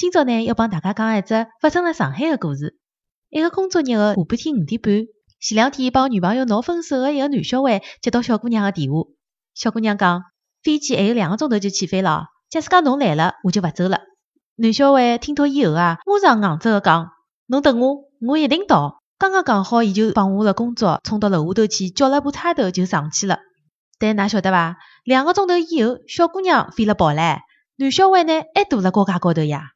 今朝呢要帮大家讲一只发生了上海的故事。一个工作日的下半天五点半前两天帮女朋友闹分手的一个男小孩接到小姑娘的电话。小姑娘讲飞机还有两个钟头就起飞了假使讲侬来了我就勿走了。男小孩听到以后啊马上硬着个讲侬等我我一定到刚刚讲好伊就放下了工作冲到楼下头去叫了部差头就上去了。但㑚晓得伐两个钟头以后小姑娘飞了跑来男小孩呢还堵辣高架高头呀。